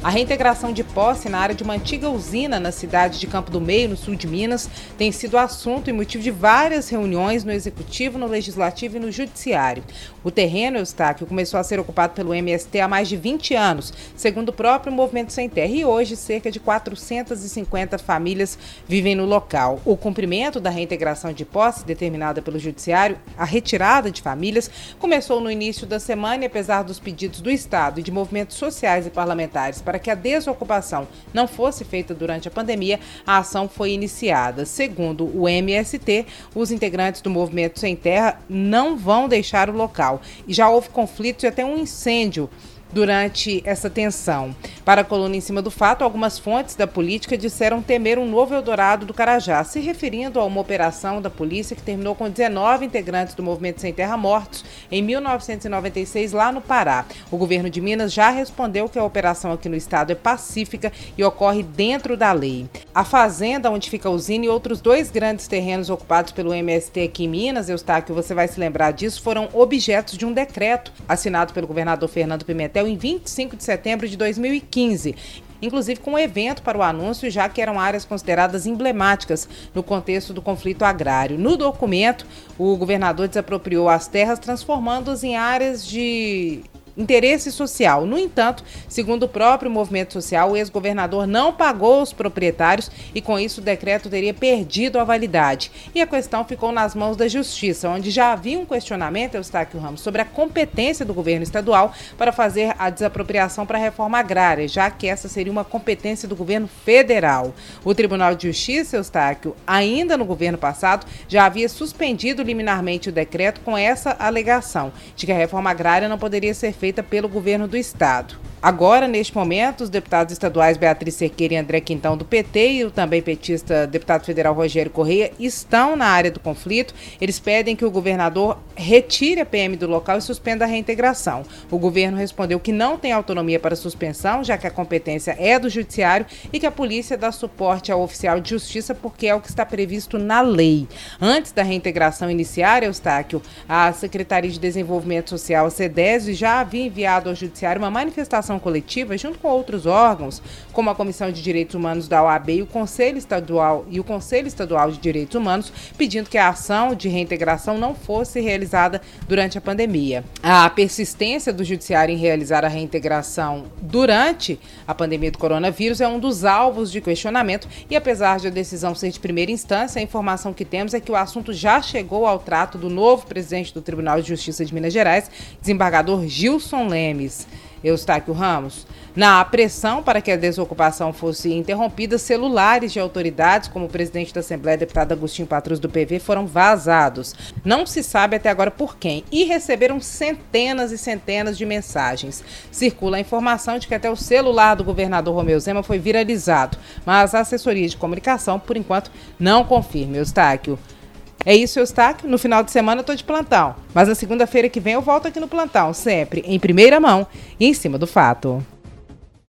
A reintegração de posse na área de uma antiga usina na cidade de Campo do Meio, no sul de Minas, tem sido assunto e motivo de várias reuniões no Executivo, no Legislativo e no Judiciário. O terreno, Eustáquio, começou a ser ocupado pelo MST há mais de 20 anos, segundo o próprio Movimento Sem Terra, e hoje cerca de 450 famílias vivem no local. O cumprimento da reintegração de posse, determinada pelo Judiciário, a retirada de famílias, começou no início da semana e, apesar dos pedidos do Estado e de movimentos sociais e parlamentares para que a desocupação não fosse feita durante a pandemia, a ação foi iniciada. Segundo o MST, os integrantes do Movimento Sem Terra não vão deixar o local e já houve conflitos e até um incêndio durante essa tensão. Para a coluna em cima do fato, algumas fontes da política disseram temer um novo Eldorado do Carajá, se referindo a uma operação da polícia que terminou com 19 integrantes do Movimento Sem Terra mortos em 1996 lá no Pará. O governo de Minas já respondeu que a operação aqui no estado é pacífica e ocorre dentro da lei. A fazenda onde fica a usina e outros dois grandes terrenos ocupados pelo MST aqui em Minas, Eustáquio, você vai se lembrar disso, foram objetos de um decreto assinado pelo governador Fernando Pimentel em 25 de setembro de 2015 inclusive com um evento para o anúncio, já que eram áreas consideradas emblemáticas no contexto do conflito agrário. No documento, o governador desapropriou as terras, transformando-as em áreas de interesse social. No entanto, segundo o próprio movimento social, o ex-governador não pagou os proprietários e, com isso, o decreto teria perdido a validade. E a questão ficou nas mãos da Justiça, onde já havia um questionamento, Eustáquio Ramos, sobre a competência do governo estadual para fazer a desapropriação para a reforma agrária, já que essa seria uma competência do governo federal. O Tribunal de Justiça, Eustáquio, ainda no governo passado, já havia suspendido liminarmente o decreto com essa alegação de que a reforma agrária não poderia ser feita feita pelo governo do estado. Agora, neste momento, os deputados estaduais Beatriz Cerqueira e André Quintão do PT e o também petista deputado federal Rogério Correia estão na área do conflito. Eles pedem que o governador retire a PM do local e suspenda a reintegração. O governo respondeu que não tem autonomia para suspensão, já que a competência é do judiciário e que a polícia dá suporte ao oficial de justiça porque é o que está previsto na lei. Antes da reintegração iniciar, Eustáquio, a Secretaria de Desenvolvimento Social, a já havia enviado ao judiciário uma manifestação ação coletiva junto com outros órgãos, como a Comissão de Direitos Humanos da OAB e o Conselho Estadual e o Conselho Estadual de Direitos Humanos, pedindo que a ação de reintegração não fosse realizada durante a pandemia. A persistência do judiciário em realizar a reintegração durante a pandemia do coronavírus é um dos alvos de questionamento e apesar de a decisão ser de primeira instância, a informação que temos é que o assunto já chegou ao trato do novo presidente do Tribunal de Justiça de Minas Gerais, desembargador Gilson Lemes. Eustáquio Ramos. Na pressão para que a desocupação fosse interrompida, celulares de autoridades, como o presidente da Assembleia, deputado Agostinho Patrus do PV, foram vazados. Não se sabe até agora por quem. E receberam centenas e centenas de mensagens. Circula a informação de que até o celular do governador Romeu Zema foi viralizado, mas a assessoria de comunicação, por enquanto, não confirma. Eustáquio. É isso, Eustáquio. No final de semana eu tô de plantão. Mas na segunda-feira que vem eu volto aqui no plantão, sempre em primeira mão e em cima do fato.